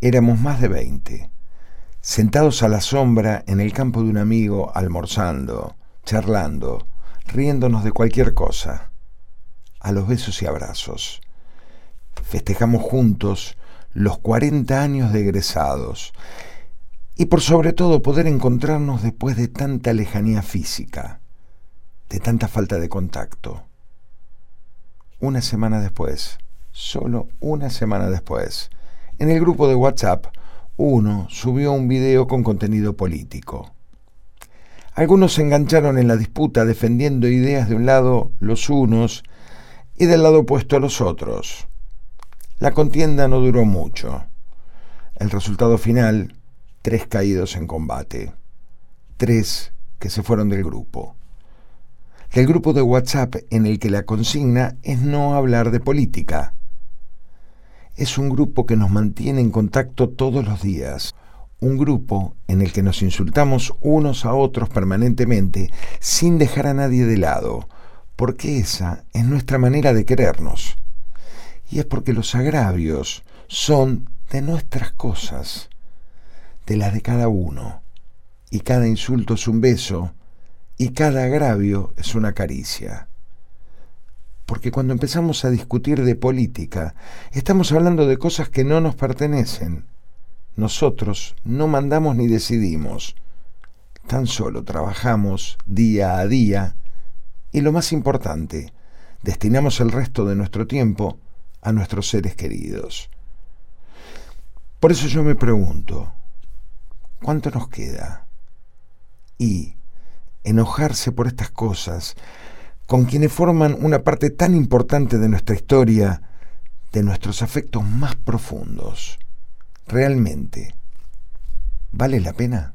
Éramos más de veinte, sentados a la sombra en el campo de un amigo, almorzando, charlando, riéndonos de cualquier cosa, a los besos y abrazos. Festejamos juntos los 40 años de egresados y por sobre todo poder encontrarnos después de tanta lejanía física, de tanta falta de contacto. Una semana después, solo una semana después, en el grupo de WhatsApp, uno subió un video con contenido político. Algunos se engancharon en la disputa defendiendo ideas de un lado los unos y del lado opuesto los otros. La contienda no duró mucho. El resultado final, tres caídos en combate. Tres que se fueron del grupo. Del grupo de WhatsApp en el que la consigna es no hablar de política es un grupo que nos mantiene en contacto todos los días, un grupo en el que nos insultamos unos a otros permanentemente sin dejar a nadie de lado, porque esa es nuestra manera de querernos. Y es porque los agravios son de nuestras cosas, de las de cada uno, y cada insulto es un beso, y cada agravio es una caricia porque cuando empezamos a discutir de política, estamos hablando de cosas que no nos pertenecen. Nosotros no mandamos ni decidimos, tan solo trabajamos día a día y lo más importante, destinamos el resto de nuestro tiempo a nuestros seres queridos. Por eso yo me pregunto, ¿cuánto nos queda? Y enojarse por estas cosas, con quienes forman una parte tan importante de nuestra historia, de nuestros afectos más profundos. ¿Realmente vale la pena?